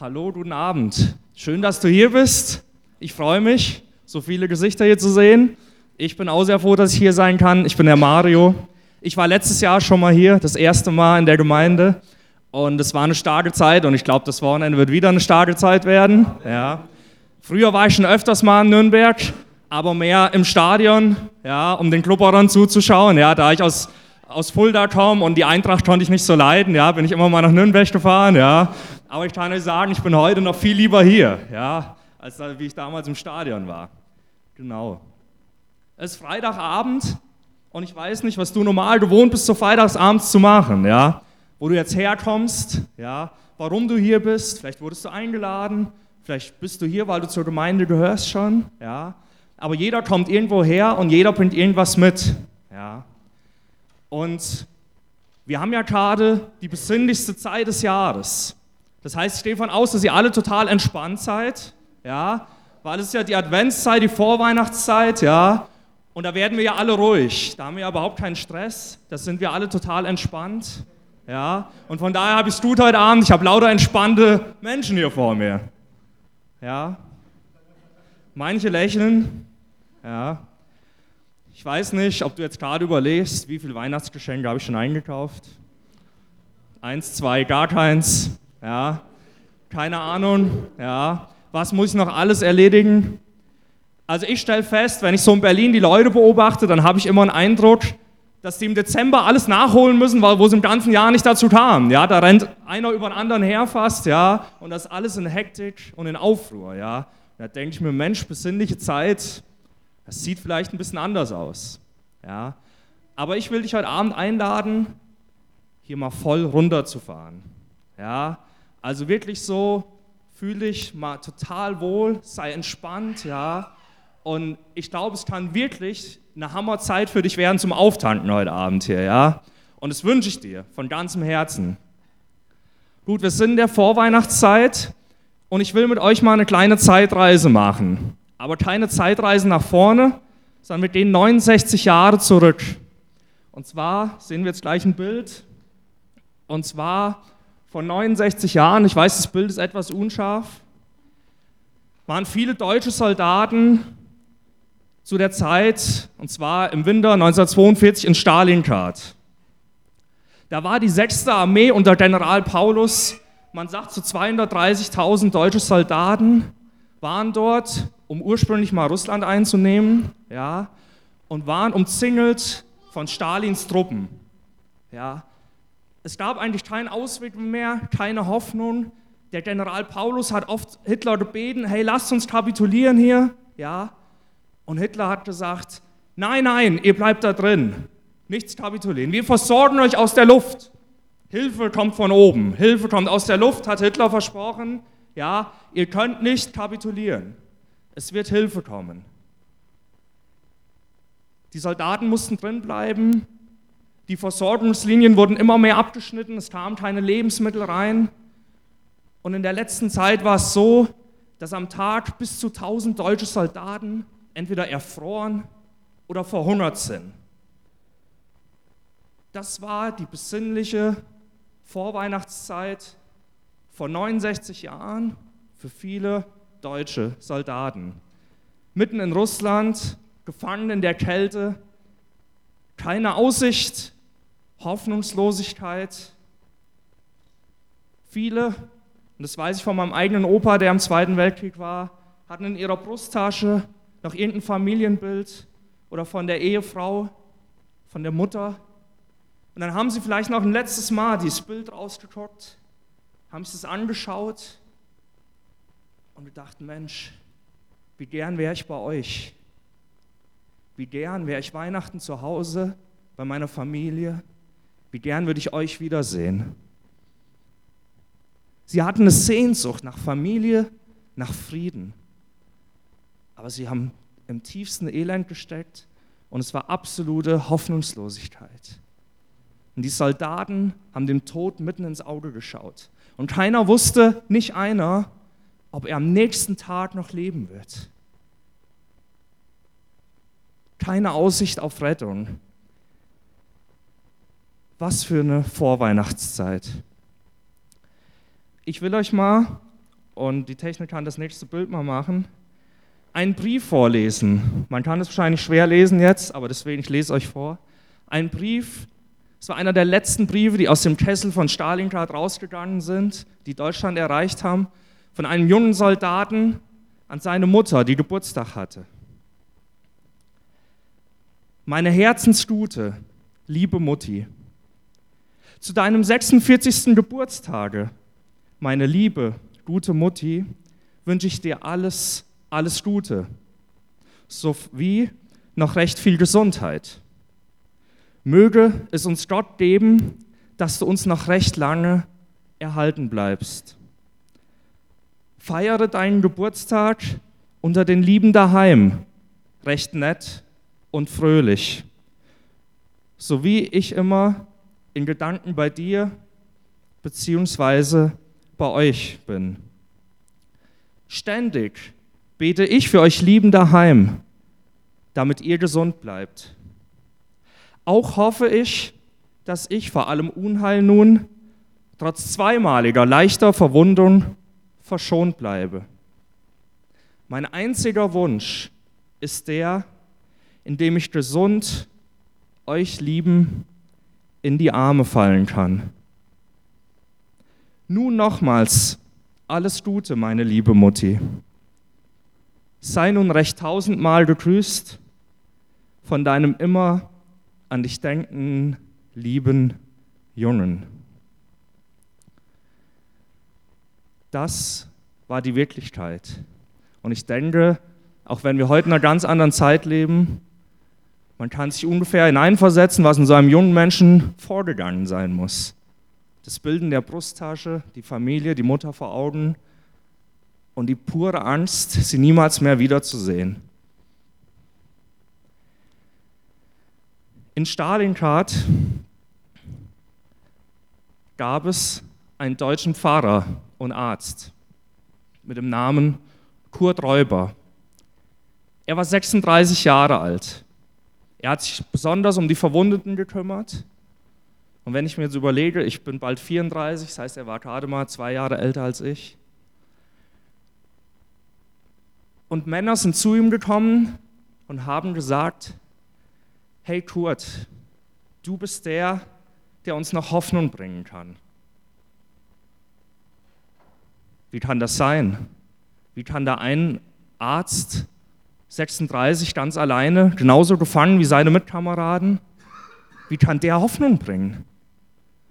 Hallo, guten Abend. Schön, dass du hier bist. Ich freue mich, so viele Gesichter hier zu sehen. Ich bin auch sehr froh, dass ich hier sein kann. Ich bin der Mario. Ich war letztes Jahr schon mal hier, das erste Mal in der Gemeinde. Und es war eine starke Zeit und ich glaube, das Wochenende wird wieder eine starke Zeit werden. Ja. Früher war ich schon öfters mal in Nürnberg, aber mehr im Stadion, ja, um den Klubberern zuzuschauen. Ja, da ich aus aus Fulda komme und die Eintracht konnte ich nicht so leiden, ja, bin ich immer mal nach Nürnberg gefahren, ja. Aber ich kann euch sagen, ich bin heute noch viel lieber hier, ja, als wie ich damals im Stadion war. Genau. Es ist Freitagabend und ich weiß nicht, was du normal gewohnt bist, so freitagsabends zu machen, ja. Wo du jetzt herkommst, ja, warum du hier bist, vielleicht wurdest du eingeladen, vielleicht bist du hier, weil du zur Gemeinde gehörst schon, ja. Aber jeder kommt irgendwo her und jeder bringt irgendwas mit, ja. Und wir haben ja gerade die besinnlichste Zeit des Jahres. Das heißt, ich gehe davon aus, dass ihr alle total entspannt seid, ja, weil es ist ja die Adventszeit, die Vorweihnachtszeit, ja, und da werden wir ja alle ruhig. Da haben wir ja überhaupt keinen Stress. Da sind wir alle total entspannt, ja. Und von daher habe ich es gut heute Abend. Ich habe lauter entspannte Menschen hier vor mir, ja. Manche lächeln, ja. Ich weiß nicht, ob du jetzt gerade überlegst, wie viele Weihnachtsgeschenke habe ich schon eingekauft. Eins, zwei, gar keins. Ja, keine Ahnung. Ja, was muss ich noch alles erledigen? Also ich stelle fest, wenn ich so in Berlin die Leute beobachte, dann habe ich immer einen Eindruck, dass die im Dezember alles nachholen müssen, weil wo es im ganzen Jahr nicht dazu kam. Ja, da rennt einer über den anderen her fast, ja, und das alles in Hektik und in Aufruhr, ja. Da denke ich mir, Mensch, besinnliche Zeit, das sieht vielleicht ein bisschen anders aus. Ja? Aber ich will dich heute Abend einladen, hier mal voll runterzufahren. Ja? Also wirklich so, fühle dich mal total wohl, sei entspannt. Ja? Und ich glaube, es kann wirklich eine Hammerzeit für dich werden zum Auftanken heute Abend hier. Ja? Und das wünsche ich dir von ganzem Herzen. Gut, wir sind in der Vorweihnachtszeit und ich will mit euch mal eine kleine Zeitreise machen aber keine Zeitreise nach vorne, sondern wir gehen 69 Jahre zurück. Und zwar sehen wir jetzt gleich ein Bild. Und zwar vor 69 Jahren, ich weiß, das Bild ist etwas unscharf, waren viele deutsche Soldaten zu der Zeit, und zwar im Winter 1942 in Stalingrad. Da war die 6. Armee unter General Paulus, man sagt so 230.000 deutsche Soldaten waren dort um ursprünglich mal Russland einzunehmen, ja, und waren umzingelt von Stalins Truppen. Ja. Es gab eigentlich keinen Ausweg mehr, keine Hoffnung. Der General Paulus hat oft Hitler gebeten, hey, lasst uns kapitulieren hier. Ja. Und Hitler hat gesagt, nein, nein, ihr bleibt da drin. Nichts kapitulieren. Wir versorgen euch aus der Luft. Hilfe kommt von oben. Hilfe kommt aus der Luft, hat Hitler versprochen. Ja, ihr könnt nicht kapitulieren. Es wird Hilfe kommen. Die Soldaten mussten drin bleiben. Die Versorgungslinien wurden immer mehr abgeschnitten. Es kamen keine Lebensmittel rein. Und in der letzten Zeit war es so, dass am Tag bis zu 1000 deutsche Soldaten entweder erfroren oder verhungert sind. Das war die besinnliche Vorweihnachtszeit vor 69 Jahren für viele deutsche Soldaten. Mitten in Russland, gefangen in der Kälte, keine Aussicht, Hoffnungslosigkeit. Viele, und das weiß ich von meinem eigenen Opa, der im Zweiten Weltkrieg war, hatten in ihrer Brusttasche noch irgendein Familienbild oder von der Ehefrau, von der Mutter. Und dann haben sie vielleicht noch ein letztes Mal dieses Bild rausgeguckt, haben das angeschaut und wir dachten, Mensch, wie gern wäre ich bei euch. Wie gern wäre ich Weihnachten zu Hause bei meiner Familie. Wie gern würde ich euch wiedersehen. Sie hatten eine Sehnsucht nach Familie, nach Frieden. Aber sie haben im tiefsten Elend gesteckt und es war absolute Hoffnungslosigkeit. Und die Soldaten haben dem Tod mitten ins Auge geschaut. Und keiner wusste, nicht einer, ob er am nächsten Tag noch leben wird. Keine Aussicht auf Rettung. Was für eine Vorweihnachtszeit. Ich will euch mal und die Technik kann das nächste Bild mal machen, einen Brief vorlesen. Man kann es wahrscheinlich schwer lesen jetzt, aber deswegen ich lese euch vor. Ein Brief, es war einer der letzten Briefe, die aus dem Kessel von Stalingrad rausgegangen sind, die Deutschland erreicht haben, von einem jungen Soldaten an seine Mutter, die Geburtstag hatte. Meine Herzensgute, liebe Mutti, zu deinem 46. Geburtstage, meine liebe, gute Mutti, wünsche ich dir alles, alles Gute, sowie noch recht viel Gesundheit. Möge es uns Gott geben, dass du uns noch recht lange erhalten bleibst. Feiere deinen Geburtstag unter den Lieben daheim, recht nett und fröhlich, so wie ich immer in Gedanken bei dir beziehungsweise bei euch bin. Ständig bete ich für euch Lieben daheim, damit ihr gesund bleibt. Auch hoffe ich, dass ich vor allem Unheil nun, trotz zweimaliger leichter Verwundung, verschont bleibe. Mein einziger Wunsch ist der, in dem ich gesund euch lieben in die Arme fallen kann. Nun nochmals alles Gute, meine liebe Mutti. Sei nun recht tausendmal gegrüßt von deinem immer an dich denken, lieben Jungen. Das war die Wirklichkeit. Und ich denke, auch wenn wir heute in einer ganz anderen Zeit leben, man kann sich ungefähr hineinversetzen, was in so einem jungen Menschen vorgegangen sein muss. Das Bilden der Brusttasche, die Familie, die Mutter vor Augen und die pure Angst, sie niemals mehr wiederzusehen. In Stalingrad gab es einen deutschen Pfarrer und Arzt mit dem Namen Kurt Räuber. Er war 36 Jahre alt. Er hat sich besonders um die Verwundeten gekümmert. Und wenn ich mir jetzt überlege, ich bin bald 34, das heißt, er war gerade mal zwei Jahre älter als ich. Und Männer sind zu ihm gekommen und haben gesagt, hey Kurt, du bist der, der uns noch Hoffnung bringen kann. Wie kann das sein? Wie kann da ein Arzt 36 ganz alleine, genauso gefangen wie seine Mitkameraden. Wie kann der Hoffnung bringen?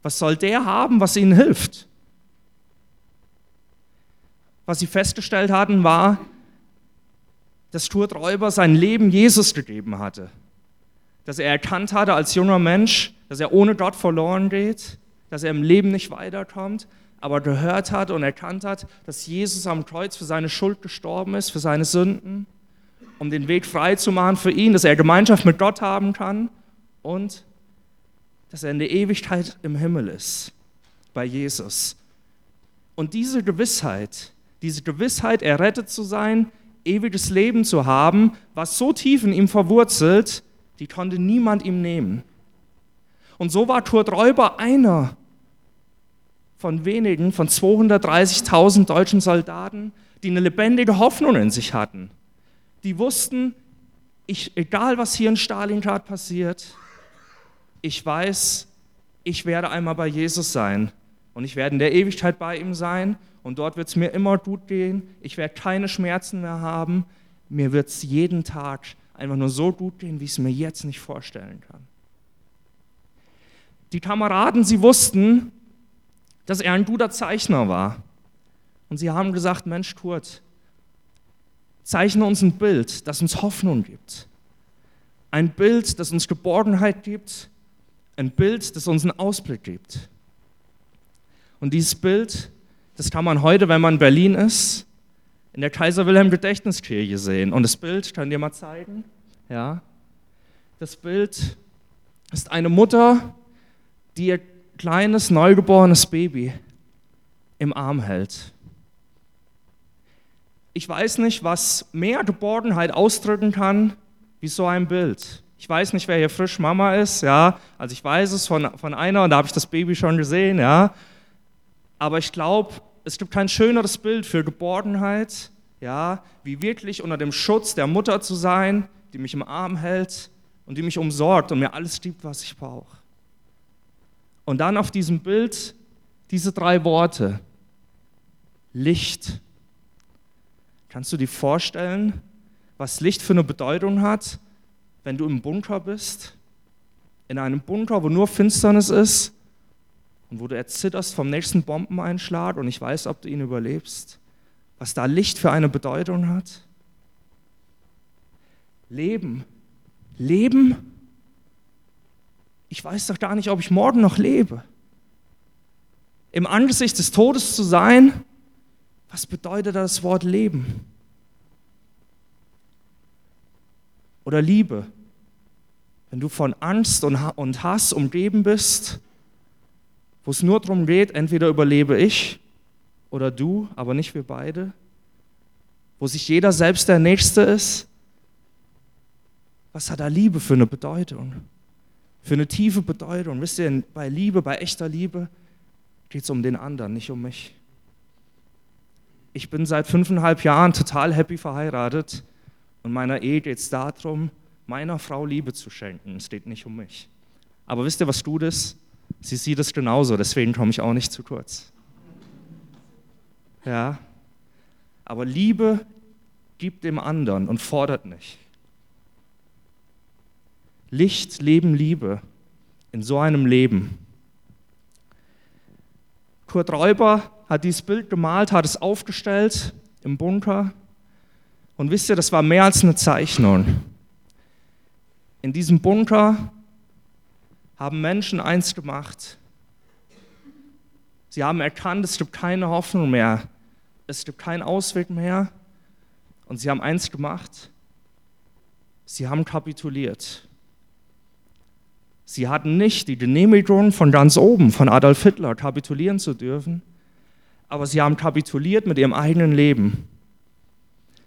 Was soll der haben, was ihnen hilft? Was sie festgestellt hatten, war, dass Stuart Räuber sein Leben Jesus gegeben hatte. Dass er erkannt hatte als junger Mensch, dass er ohne Gott verloren geht, dass er im Leben nicht weiterkommt, aber gehört hat und erkannt hat, dass Jesus am Kreuz für seine Schuld gestorben ist, für seine Sünden um den Weg frei zu machen für ihn, dass er Gemeinschaft mit Gott haben kann und dass er in der Ewigkeit im Himmel ist, bei Jesus. Und diese Gewissheit, diese Gewissheit, errettet zu sein, ewiges Leben zu haben, was so tief in ihm verwurzelt, die konnte niemand ihm nehmen. Und so war Kurt Räuber einer von wenigen, von 230.000 deutschen Soldaten, die eine lebendige Hoffnung in sich hatten. Die wussten, ich, egal was hier in Stalingrad passiert, ich weiß, ich werde einmal bei Jesus sein. Und ich werde in der Ewigkeit bei ihm sein. Und dort wird es mir immer gut gehen, ich werde keine Schmerzen mehr haben, mir wird es jeden Tag einfach nur so gut gehen, wie ich es mir jetzt nicht vorstellen kann. Die Kameraden, sie wussten, dass er ein guter Zeichner war. Und sie haben gesagt, Mensch, Kurt, zeichne uns ein Bild, das uns Hoffnung gibt. Ein Bild, das uns Geborgenheit gibt. Ein Bild, das uns einen Ausblick gibt. Und dieses Bild, das kann man heute, wenn man in Berlin ist, in der Kaiser Wilhelm Gedächtniskirche sehen. Und das Bild, kann dir mal zeigen, ja. Das Bild ist eine Mutter, die ihr kleines, neugeborenes Baby im Arm hält. Ich weiß nicht, was mehr Geborgenheit ausdrücken kann, wie so ein Bild. Ich weiß nicht, wer hier frisch Mama ist, ja. Also ich weiß es von, von einer und da habe ich das Baby schon gesehen, ja. Aber ich glaube, es gibt kein schöneres Bild für Geborgenheit, ja, wie wirklich unter dem Schutz der Mutter zu sein, die mich im Arm hält und die mich umsorgt und mir alles gibt, was ich brauche. Und dann auf diesem Bild diese drei Worte. Licht. Kannst du dir vorstellen, was Licht für eine Bedeutung hat, wenn du im Bunker bist? In einem Bunker, wo nur Finsternis ist und wo du erzitterst vom nächsten Bombeneinschlag und ich weiß, ob du ihn überlebst. Was da Licht für eine Bedeutung hat. Leben. Leben? Ich weiß doch gar nicht, ob ich morgen noch lebe. Im Angesicht des Todes zu sein, was bedeutet das Wort Leben? Oder Liebe? Wenn du von Angst und Hass umgeben bist, wo es nur darum geht, entweder überlebe ich oder du, aber nicht wir beide, wo sich jeder selbst der Nächste ist, was hat da Liebe für eine Bedeutung? Für eine tiefe Bedeutung. Wisst ihr, bei Liebe, bei echter Liebe geht es um den anderen, nicht um mich. Ich bin seit fünfeinhalb Jahren total happy verheiratet und meiner Ehe geht es darum, meiner Frau Liebe zu schenken. Es geht nicht um mich. Aber wisst ihr, was tut es? Sie sieht es genauso, deswegen komme ich auch nicht zu kurz. Ja, aber Liebe gibt dem anderen und fordert nicht. Licht, Leben, Liebe in so einem Leben. Kurt Räuber hat dieses Bild gemalt, hat es aufgestellt im Bunker. Und wisst ihr, das war mehr als eine Zeichnung. In diesem Bunker haben Menschen eins gemacht. Sie haben erkannt, es gibt keine Hoffnung mehr, es gibt keinen Ausweg mehr. Und sie haben eins gemacht, sie haben kapituliert. Sie hatten nicht die Genehmigung von ganz oben, von Adolf Hitler, kapitulieren zu dürfen, aber sie haben kapituliert mit ihrem eigenen Leben.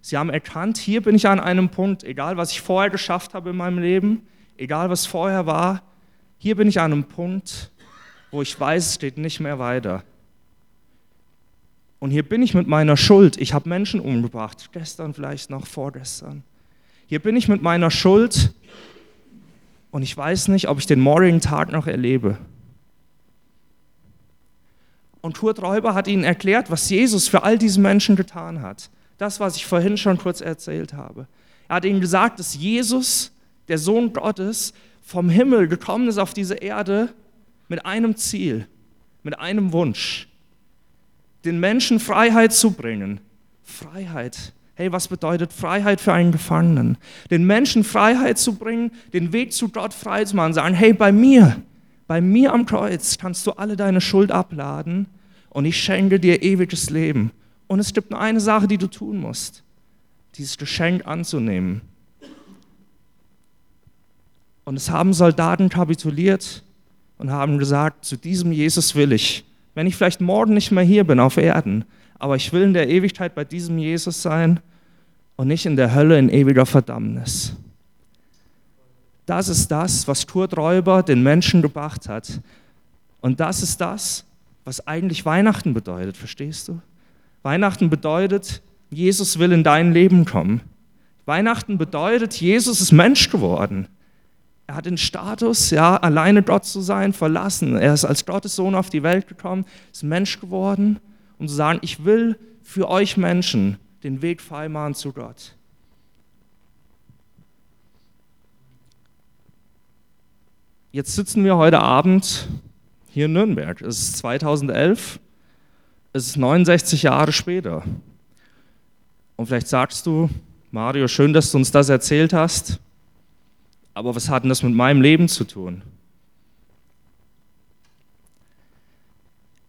Sie haben erkannt, hier bin ich an einem Punkt, egal was ich vorher geschafft habe in meinem Leben, egal was vorher war, hier bin ich an einem Punkt, wo ich weiß, es steht nicht mehr weiter. Und hier bin ich mit meiner Schuld. Ich habe Menschen umgebracht, gestern vielleicht noch, vorgestern. Hier bin ich mit meiner Schuld und ich weiß nicht, ob ich den morgigen Tag noch erlebe. Und Kurt Räuber hat ihnen erklärt, was Jesus für all diese Menschen getan hat. Das, was ich vorhin schon kurz erzählt habe. Er hat ihnen gesagt, dass Jesus, der Sohn Gottes, vom Himmel gekommen ist auf diese Erde mit einem Ziel, mit einem Wunsch, den Menschen Freiheit zu bringen. Freiheit Hey, was bedeutet Freiheit für einen Gefangenen? Den Menschen Freiheit zu bringen, den Weg zu Gott frei zu machen, sagen, hey, bei mir, bei mir am Kreuz kannst du alle deine Schuld abladen und ich schenke dir ewiges Leben. Und es gibt nur eine Sache, die du tun musst, dieses Geschenk anzunehmen. Und es haben Soldaten kapituliert und haben gesagt, zu diesem Jesus will ich, wenn ich vielleicht morgen nicht mehr hier bin auf Erden, aber ich will in der Ewigkeit bei diesem Jesus sein und nicht in der Hölle in ewiger Verdammnis. Das ist das, was Kurt Räuber den Menschen gebracht hat. Und das ist das, was eigentlich Weihnachten bedeutet, verstehst du? Weihnachten bedeutet, Jesus will in dein Leben kommen. Weihnachten bedeutet, Jesus ist Mensch geworden. Er hat den Status, ja, alleine Gott zu sein, verlassen. Er ist als Gottes Sohn auf die Welt gekommen, ist Mensch geworden, um zu sagen, ich will für euch Menschen den Weg freimachen zu Gott. Jetzt sitzen wir heute Abend hier in Nürnberg. Es ist 2011, es ist 69 Jahre später. Und vielleicht sagst du, Mario, schön, dass du uns das erzählt hast, aber was hat denn das mit meinem Leben zu tun?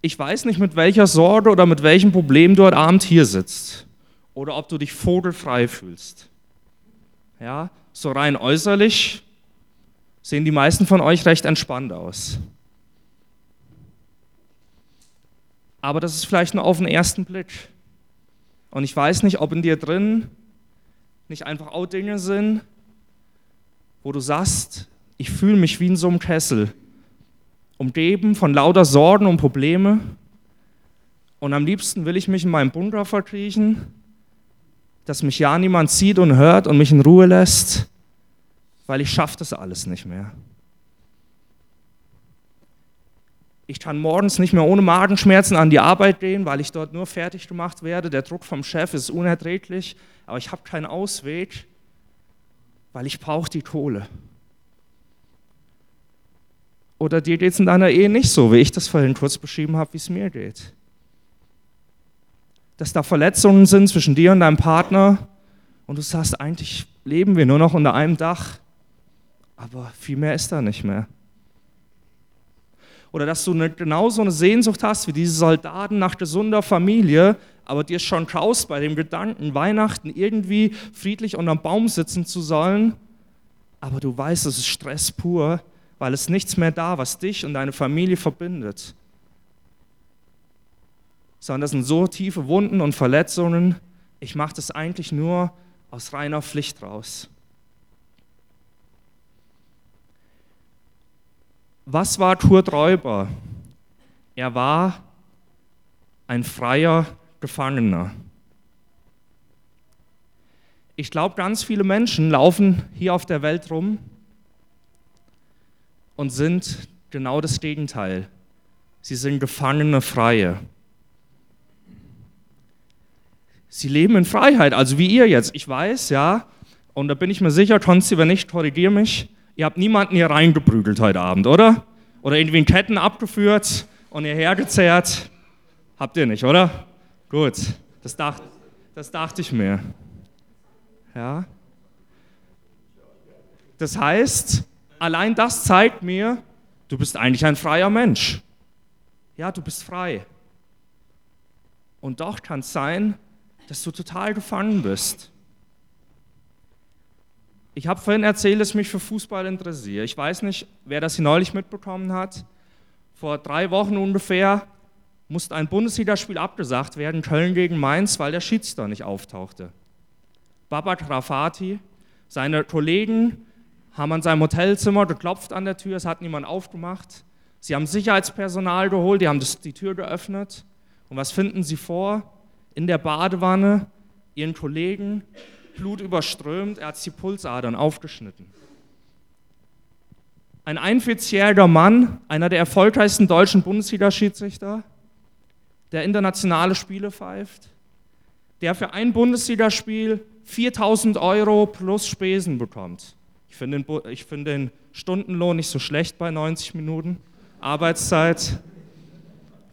Ich weiß nicht, mit welcher Sorge oder mit welchem Problem du heute Abend hier sitzt oder ob du dich vogelfrei fühlst. Ja, so rein äußerlich sehen die meisten von euch recht entspannt aus. Aber das ist vielleicht nur auf den ersten Blick. Und ich weiß nicht, ob in dir drin nicht einfach auch Dinge sind, wo du sagst, ich fühle mich wie in so einem Kessel, umgeben von lauter Sorgen und Probleme Und am liebsten will ich mich in meinem Bunker verkriechen, dass mich ja niemand sieht und hört und mich in Ruhe lässt, weil ich schaffe das alles nicht mehr. Ich kann morgens nicht mehr ohne Magenschmerzen an die Arbeit gehen, weil ich dort nur fertig gemacht werde. Der Druck vom Chef ist unerträglich, aber ich habe keinen Ausweg, weil ich brauche die Kohle. Oder dir geht es in deiner Ehe nicht so, wie ich das vorhin kurz beschrieben habe, wie es mir geht. Dass da Verletzungen sind zwischen dir und deinem Partner und du sagst, eigentlich leben wir nur noch unter einem Dach, aber viel mehr ist da nicht mehr. Oder dass du eine, genauso eine Sehnsucht hast wie diese Soldaten nach gesunder Familie, aber dir schon traust bei dem Gedanken, Weihnachten irgendwie friedlich unterm Baum sitzen zu sollen, aber du weißt, es ist Stress pur, weil es nichts mehr da, was dich und deine Familie verbindet. Sondern das sind so tiefe Wunden und Verletzungen, ich mache das eigentlich nur aus reiner Pflicht raus. Was war Kurt Räuber? Er war ein freier Gefangener. Ich glaube, ganz viele Menschen laufen hier auf der Welt rum und sind genau das Gegenteil. Sie sind Gefangene Freie. Sie leben in Freiheit, also wie ihr jetzt. Ich weiß, ja, und da bin ich mir sicher, Konsti, wenn nicht, korrigiere mich. Ihr habt niemanden hier reingeprügelt heute Abend, oder? Oder irgendwie in Ketten abgeführt und ihr hergezerrt. Habt ihr nicht, oder? Gut, das, dacht, das dachte ich mir. Ja. Das heißt, allein das zeigt mir, du bist eigentlich ein freier Mensch. Ja, du bist frei. Und doch kann es sein, dass du total gefangen bist. Ich habe vorhin erzählt, dass ich mich für Fußball interessiere. Ich weiß nicht, wer das hier neulich mitbekommen hat. Vor drei Wochen ungefähr musste ein Bundesligaspiel abgesagt werden, Köln gegen Mainz, weil der Schiedsrichter nicht auftauchte. Babak Rafati, seine Kollegen haben an seinem Hotelzimmer geklopft an der Tür, es hat niemand aufgemacht. Sie haben Sicherheitspersonal geholt, die haben das, die Tür geöffnet. Und was finden sie vor? In der Badewanne ihren Kollegen Blut überströmt, er hat die Pulsadern aufgeschnitten. Ein 41-jähriger Mann, einer der erfolgreichsten deutschen Bundesliga-Schiedsrichter, der internationale Spiele pfeift, der für ein Bundesligaspiel 4000 Euro plus Spesen bekommt. Ich finde den, find den Stundenlohn nicht so schlecht bei 90 Minuten Arbeitszeit.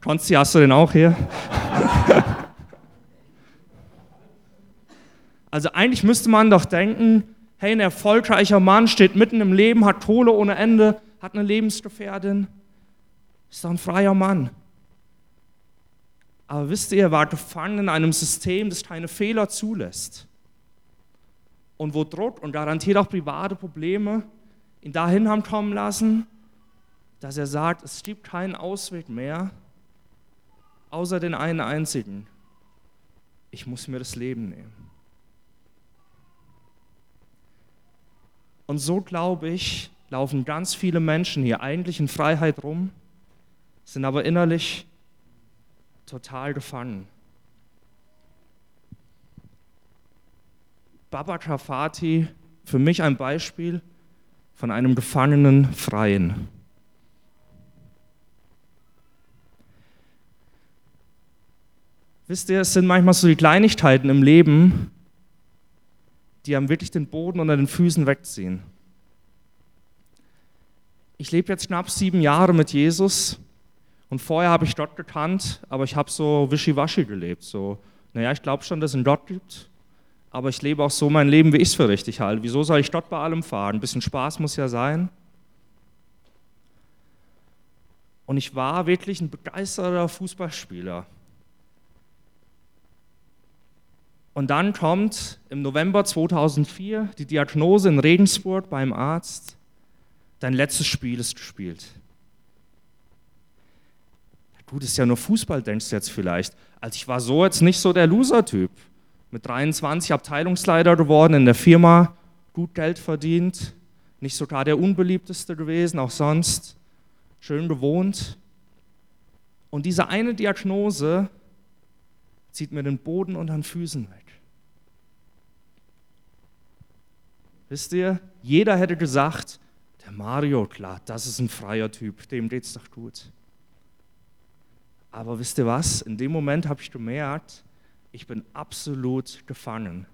Konsti, hast du den auch hier? Also eigentlich müsste man doch denken, hey, ein erfolgreicher Mann steht mitten im Leben, hat Kohle ohne Ende, hat eine Lebensgefährdin, ist doch ein freier Mann. Aber wisst ihr, er war gefangen in einem System, das keine Fehler zulässt. Und wo Druck und garantiert auch private Probleme ihn dahin haben kommen lassen, dass er sagt, es gibt keinen Ausweg mehr, außer den einen einzigen. Ich muss mir das Leben nehmen. Und so glaube ich, laufen ganz viele Menschen hier eigentlich in Freiheit rum, sind aber innerlich total gefangen. Baba Kafati, für mich ein Beispiel von einem gefangenen Freien. Wisst ihr, es sind manchmal so die Kleinigkeiten im Leben, die einem wirklich den Boden unter den Füßen wegziehen. Ich lebe jetzt knapp sieben Jahre mit Jesus und vorher habe ich Gott gekannt, aber ich habe so wischiwaschi gelebt. So, naja, ich glaube schon, dass es einen Gott gibt, aber ich lebe auch so mein Leben, wie ich es für richtig halte. Wieso soll ich Gott bei allem fahren? Ein bisschen Spaß muss ja sein. Und ich war wirklich ein begeisterter Fußballspieler. Und dann kommt im November 2004 die Diagnose in Regensburg beim Arzt, dein letztes Spiel ist gespielt. Gut, ist ja nur Fußball, denkst du jetzt vielleicht. Also ich war so jetzt nicht so der Loser-Typ. Mit 23 Abteilungsleiter geworden in der Firma, gut Geld verdient, nicht sogar der unbeliebteste gewesen, auch sonst, schön gewohnt. Und diese eine Diagnose zieht mir den Boden unter den Füßen weg. Wisst ihr, jeder hätte gesagt, der Mario, klar, das ist ein freier Typ, dem geht's doch gut. Aber wisst ihr was? In dem Moment habe ich gemerkt, ich bin absolut gefangen.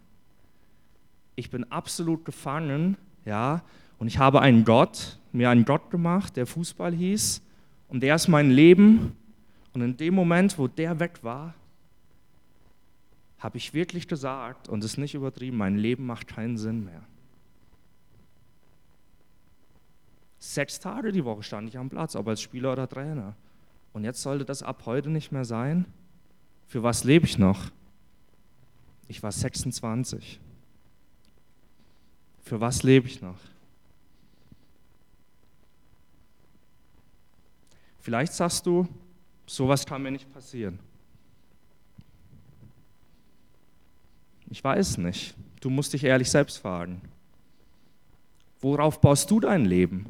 Ich bin absolut gefangen, ja, und ich habe einen Gott, mir einen Gott gemacht, der Fußball hieß, und der ist mein Leben. Und in dem Moment, wo der weg war, habe ich wirklich gesagt, und es ist nicht übertrieben, mein Leben macht keinen Sinn mehr. Sechs Tage die Woche stand ich am Platz, ob als Spieler oder Trainer. Und jetzt sollte das ab heute nicht mehr sein. Für was lebe ich noch? Ich war 26. Für was lebe ich noch? Vielleicht sagst du, sowas kann mir nicht passieren. Ich weiß nicht. Du musst dich ehrlich selbst fragen. Worauf baust du dein Leben?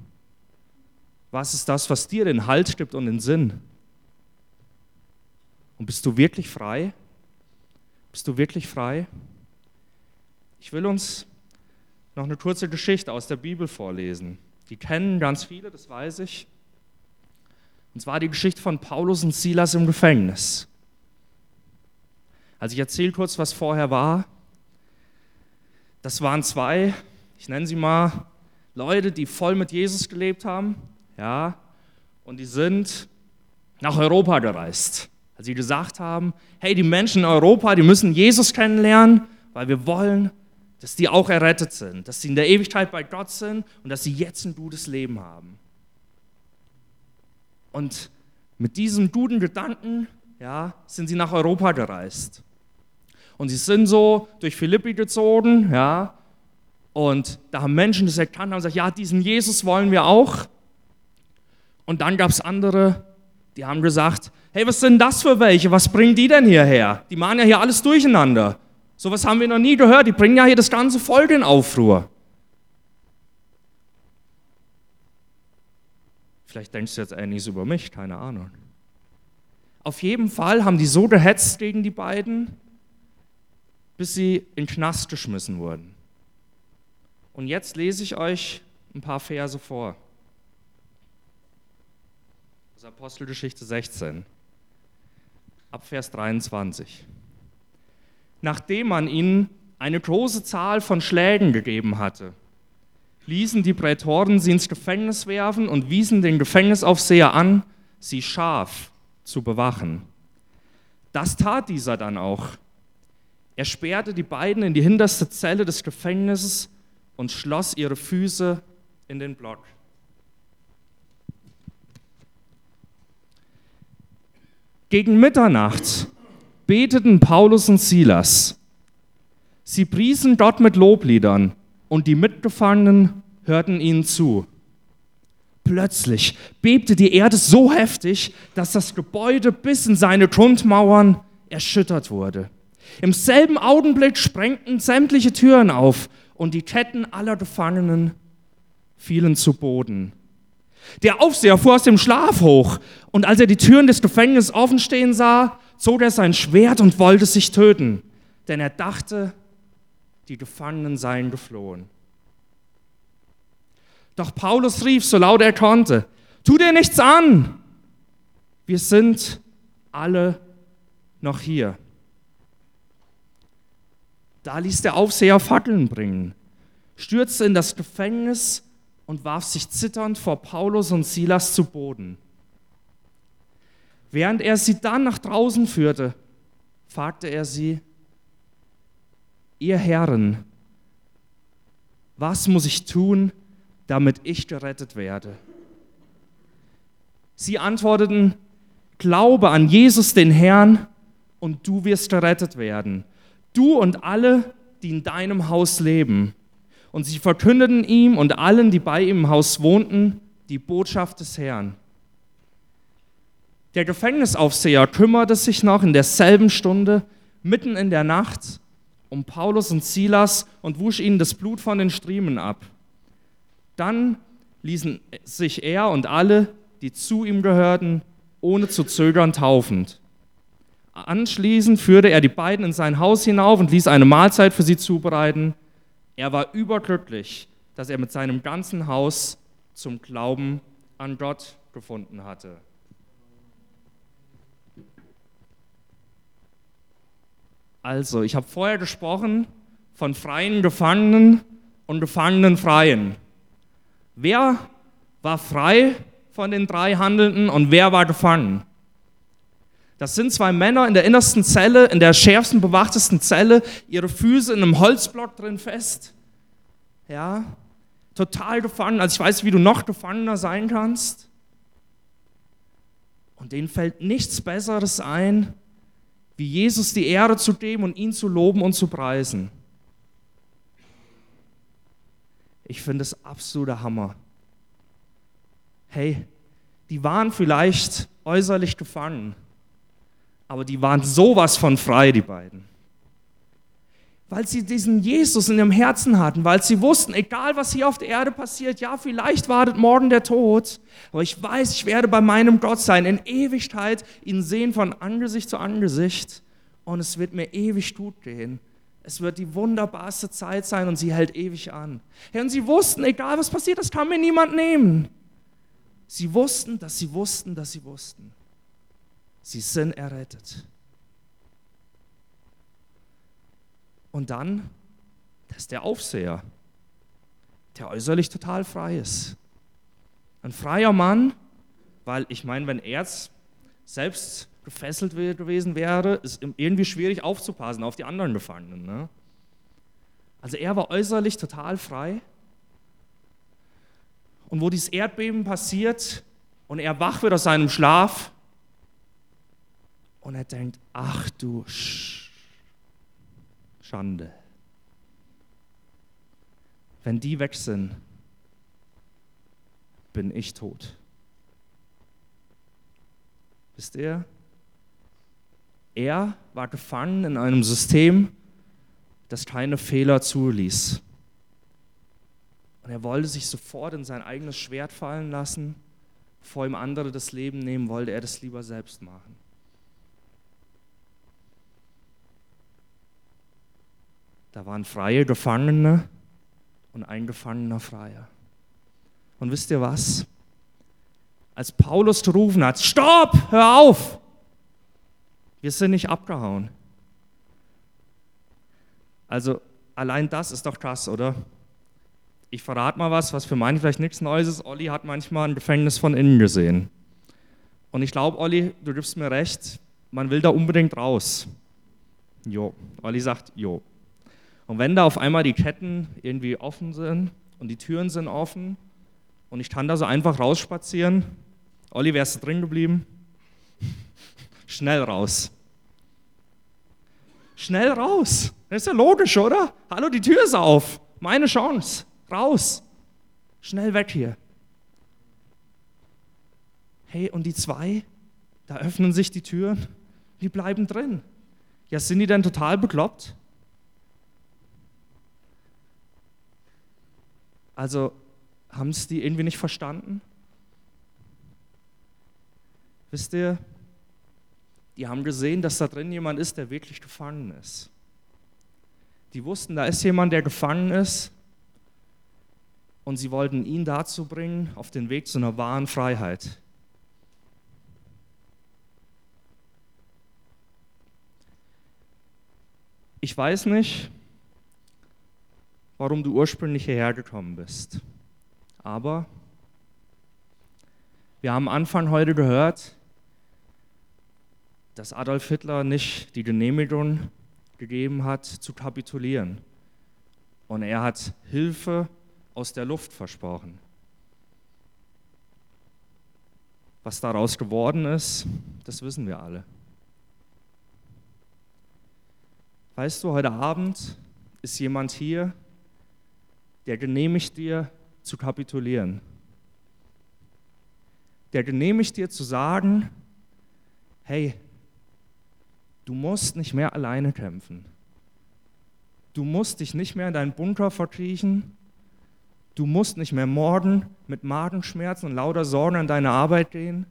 Was ist das, was dir den Halt gibt und den Sinn? Und bist du wirklich frei? Bist du wirklich frei? Ich will uns noch eine kurze Geschichte aus der Bibel vorlesen. Die kennen ganz viele, das weiß ich. Und zwar die Geschichte von Paulus und Silas im Gefängnis. Also ich erzähle kurz, was vorher war. Das waren zwei, ich nenne sie mal, Leute, die voll mit Jesus gelebt haben ja, und die sind nach Europa gereist. Als sie gesagt haben, hey, die Menschen in Europa, die müssen Jesus kennenlernen, weil wir wollen, dass die auch errettet sind, dass sie in der Ewigkeit bei Gott sind und dass sie jetzt ein gutes Leben haben. Und mit diesen guten Gedanken ja, sind sie nach Europa gereist. Und sie sind so durch Philippi gezogen, ja, und da haben Menschen das erkannt und gesagt, ja, diesen Jesus wollen wir auch. Und dann gab es andere, die haben gesagt, hey, was sind das für welche? Was bringen die denn hierher? Die machen ja hier alles durcheinander. So was haben wir noch nie gehört. Die bringen ja hier das ganze Volk in Aufruhr. Vielleicht denkst du jetzt einiges über mich, keine Ahnung. Auf jeden Fall haben die so gehetzt gegen die beiden, bis sie in Knast geschmissen wurden. Und jetzt lese ich euch ein paar Verse vor. Das ist Apostelgeschichte 16, ab Vers 23. Nachdem man ihnen eine große Zahl von Schlägen gegeben hatte, ließen die Prätoren sie ins Gefängnis werfen und wiesen den Gefängnisaufseher an, sie scharf zu bewachen. Das tat dieser dann auch. Er sperrte die beiden in die hinterste Zelle des Gefängnisses und schloss ihre Füße in den Block. Gegen Mitternacht beteten Paulus und Silas. Sie priesen Gott mit Lobliedern und die Mitgefangenen hörten ihnen zu. Plötzlich bebte die Erde so heftig, dass das Gebäude bis in seine Grundmauern erschüttert wurde. Im selben Augenblick sprengten sämtliche Türen auf und die Ketten aller Gefangenen fielen zu Boden. Der Aufseher fuhr aus dem Schlaf hoch und als er die Türen des Gefängnisses offen stehen sah, zog er sein Schwert und wollte sich töten, denn er dachte, die Gefangenen seien geflohen. Doch Paulus rief so laut er konnte, tu dir nichts an, wir sind alle noch hier. Da ließ der Aufseher Fackeln bringen, stürzte in das Gefängnis und warf sich zitternd vor Paulus und Silas zu Boden. Während er sie dann nach draußen führte, fragte er sie, ihr Herren, was muss ich tun, damit ich gerettet werde? Sie antworteten, glaube an Jesus den Herrn und du wirst gerettet werden, du und alle, die in deinem Haus leben. Und sie verkündeten ihm und allen, die bei ihm im Haus wohnten, die Botschaft des Herrn. Der Gefängnisaufseher kümmerte sich noch in derselben Stunde, mitten in der Nacht, um Paulus und Silas und wusch ihnen das Blut von den Striemen ab. Dann ließen sich er und alle, die zu ihm gehörten, ohne zu zögern taufend. Anschließend führte er die beiden in sein Haus hinauf und ließ eine Mahlzeit für sie zubereiten. Er war überglücklich, dass er mit seinem ganzen Haus zum Glauben an Gott gefunden hatte. Also, ich habe vorher gesprochen von freien Gefangenen und Gefangenen Freien. Wer war frei von den drei Handelnden und wer war gefangen? Das sind zwei Männer in der innersten Zelle, in der schärfsten bewachtesten Zelle, ihre Füße in einem Holzblock drin fest. Ja, total gefangen. Also ich weiß, wie du noch gefangener sein kannst. Und denen fällt nichts Besseres ein, wie Jesus die Ehre zu geben und ihn zu loben und zu preisen. Ich finde es absoluter Hammer. Hey, die waren vielleicht äußerlich gefangen, aber die waren sowas von frei, die beiden. Weil sie diesen Jesus in ihrem Herzen hatten, weil sie wussten, egal was hier auf der Erde passiert, ja, vielleicht wartet morgen der Tod, aber ich weiß, ich werde bei meinem Gott sein, in Ewigkeit ihn sehen von Angesicht zu Angesicht und es wird mir ewig gut gehen. Es wird die wunderbarste Zeit sein und sie hält ewig an. Und sie wussten, egal was passiert, das kann mir niemand nehmen. Sie wussten, dass sie wussten, dass sie wussten. Sie sind errettet. Und dann, das ist der Aufseher, der äußerlich total frei ist. Ein freier Mann, weil ich meine, wenn er selbst gefesselt gewesen wäre, ist irgendwie schwierig aufzupassen auf die anderen Gefangenen. Ne? Also er war äußerlich total frei. Und wo dieses Erdbeben passiert und er wach wird aus seinem Schlaf, und er denkt, ach du Schande. Wenn die weg sind, bin ich tot. Wisst ihr? Er war gefangen in einem System, das keine Fehler zuließ. Und er wollte sich sofort in sein eigenes Schwert fallen lassen. Bevor ihm andere das Leben nehmen, wollte er das lieber selbst machen. Da waren freie Gefangene und ein gefangener Freier. Und wisst ihr was? Als Paulus gerufen hat, Stopp, hör auf! Wir sind nicht abgehauen. Also allein das ist doch krass, oder? Ich verrate mal was, was für manche vielleicht nichts Neues ist. Olli hat manchmal ein Gefängnis von innen gesehen. Und ich glaube, Olli, du gibst mir recht, man will da unbedingt raus. Jo. Olli sagt, jo. Und wenn da auf einmal die Ketten irgendwie offen sind und die Türen sind offen und ich kann da so einfach rausspazieren, Olli, wärst du drin geblieben? Schnell raus. Schnell raus. Das ist ja logisch, oder? Hallo, die Tür ist auf. Meine Chance. Raus. Schnell weg hier. Hey, und die zwei, da öffnen sich die Türen, die bleiben drin. Ja, sind die denn total bekloppt? Also haben es die irgendwie nicht verstanden? Wisst ihr, die haben gesehen, dass da drin jemand ist, der wirklich gefangen ist. Die wussten, da ist jemand, der gefangen ist und sie wollten ihn dazu bringen, auf den Weg zu einer wahren Freiheit. Ich weiß nicht, warum du ursprünglich hierher gekommen bist. Aber wir haben am Anfang heute gehört, dass Adolf Hitler nicht die Genehmigung gegeben hat, zu kapitulieren. Und er hat Hilfe aus der Luft versprochen. Was daraus geworden ist, das wissen wir alle. Weißt du, heute Abend ist jemand hier, der genehmigt dir zu kapitulieren. Der genehmigt dir zu sagen, hey, du musst nicht mehr alleine kämpfen. Du musst dich nicht mehr in deinen Bunker verkriechen. Du musst nicht mehr morgen mit Magenschmerzen und lauter Sorgen an deine Arbeit gehen.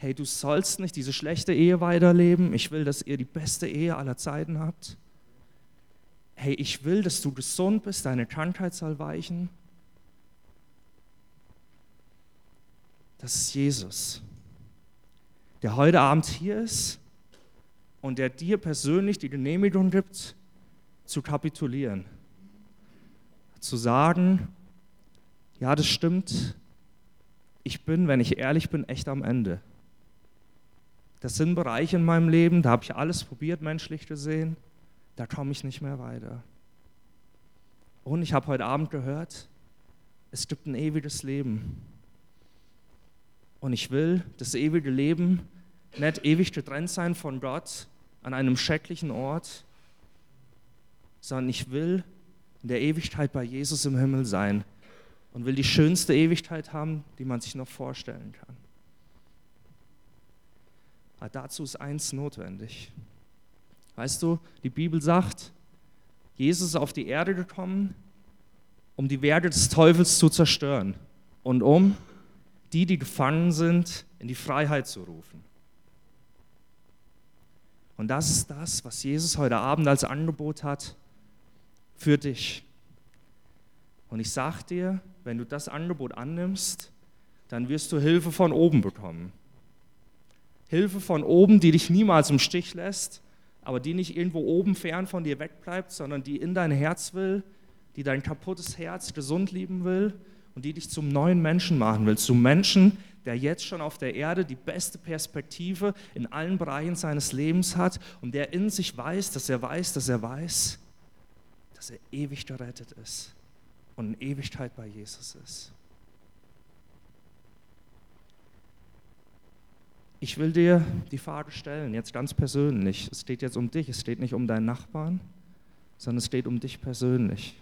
hey, du sollst nicht diese schlechte Ehe weiterleben, ich will, dass ihr die beste Ehe aller Zeiten habt. Hey, ich will, dass du gesund bist, deine Krankheit soll weichen. Das ist Jesus, der heute Abend hier ist und der dir persönlich die Genehmigung gibt, zu kapitulieren. Zu sagen, ja, das stimmt, ich bin, wenn ich ehrlich bin, echt am Ende. Das sind Bereiche in meinem Leben, da habe ich alles probiert, menschlich gesehen, da komme ich nicht mehr weiter. Und ich habe heute Abend gehört, es gibt ein ewiges Leben. Und ich will das ewige Leben nicht ewig getrennt sein von Gott an einem schrecklichen Ort, sondern ich will in der Ewigkeit bei Jesus im Himmel sein und will die schönste Ewigkeit haben, die man sich noch vorstellen kann. Aber dazu ist eins notwendig. Weißt du, die Bibel sagt, Jesus ist auf die Erde gekommen, um die Werke des Teufels zu zerstören und um die, die gefangen sind, in die Freiheit zu rufen. Und das ist das, was Jesus heute Abend als Angebot hat für dich. Und ich sage dir, wenn du das Angebot annimmst, dann wirst du Hilfe von oben bekommen. Hilfe von oben, die dich niemals im Stich lässt, aber die nicht irgendwo oben fern von dir wegbleibt, sondern die in dein Herz will, die dein kaputtes Herz gesund lieben will und die dich zum neuen Menschen machen will, zum Menschen, der jetzt schon auf der Erde die beste Perspektive in allen Bereichen seines Lebens hat und der in sich weiß, dass er weiß, dass er weiß, dass er ewig gerettet ist und in Ewigkeit bei Jesus ist. Ich will dir die Frage stellen, jetzt ganz persönlich. Es steht jetzt um dich, es steht nicht um deinen Nachbarn, sondern es steht um dich persönlich.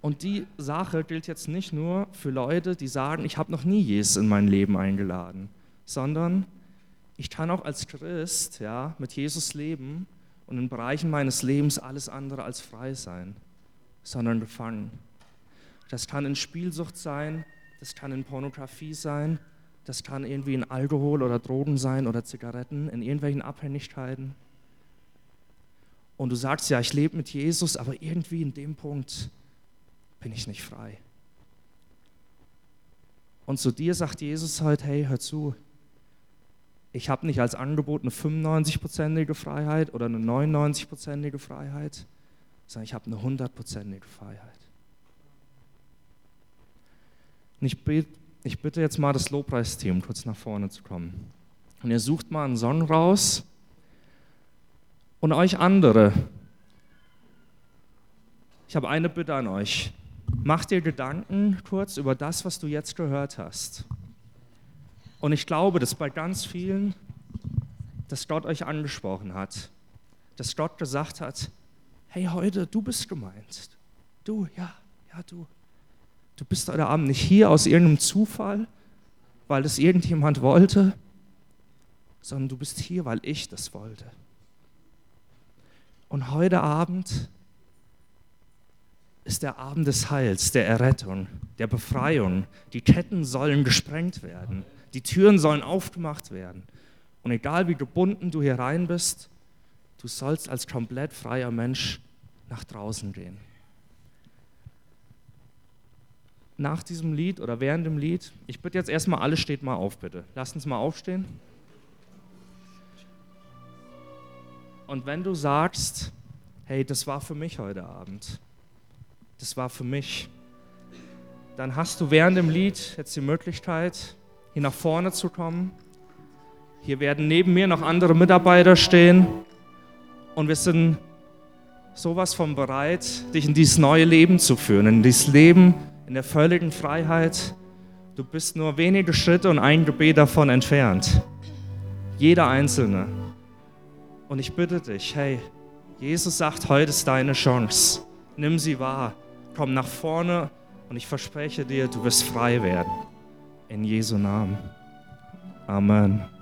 Und die Sache gilt jetzt nicht nur für Leute, die sagen, ich habe noch nie Jesus in mein Leben eingeladen, sondern ich kann auch als Christ ja, mit Jesus leben und in Bereichen meines Lebens alles andere als frei sein, sondern gefangen. Das kann in Spielsucht sein, das kann in Pornografie sein, das kann irgendwie in Alkohol oder Drogen sein oder Zigaretten, in irgendwelchen Abhängigkeiten. Und du sagst ja, ich lebe mit Jesus, aber irgendwie in dem Punkt bin ich nicht frei. Und zu dir sagt Jesus heute, hey, hör zu, ich habe nicht als Angebot eine 95-prozentige Freiheit oder eine 99-prozentige Freiheit, sondern ich habe eine 100-prozentige Freiheit. Und ich bitte, ich bitte jetzt mal das Lobpreisteam kurz nach vorne zu kommen. Und ihr sucht mal einen Song raus und euch andere. Ich habe eine Bitte an euch. Mach dir Gedanken kurz über das, was du jetzt gehört hast. Und ich glaube, dass bei ganz vielen, dass Gott euch angesprochen hat, dass Gott gesagt hat, hey heute, du bist gemeint. Du, ja, ja, du. Du bist heute Abend nicht hier aus irgendeinem Zufall, weil es irgendjemand wollte, sondern du bist hier, weil ich das wollte. Und heute Abend ist der Abend des Heils, der Errettung, der Befreiung. Die Ketten sollen gesprengt werden. Die Türen sollen aufgemacht werden. Und egal wie gebunden du hier rein bist, du sollst als komplett freier Mensch nach draußen gehen. Nach diesem Lied oder während dem Lied, ich bitte jetzt erstmal, alle steht mal auf, bitte. Lasst uns mal aufstehen. Und wenn du sagst, hey, das war für mich heute Abend, das war für mich. Dann hast du während dem Lied jetzt die Möglichkeit, hier nach vorne zu kommen. Hier werden neben mir noch andere Mitarbeiter stehen und wir sind sowas von bereit, dich in dieses neue Leben zu führen, in dieses Leben in der völligen Freiheit. Du bist nur wenige Schritte und ein Gebet davon entfernt. Jeder Einzelne. Und ich bitte dich, hey, Jesus sagt, heute ist deine Chance. Nimm sie wahr. Komm nach vorne und ich verspreche dir, du wirst frei werden. In Jesu Namen. Amen.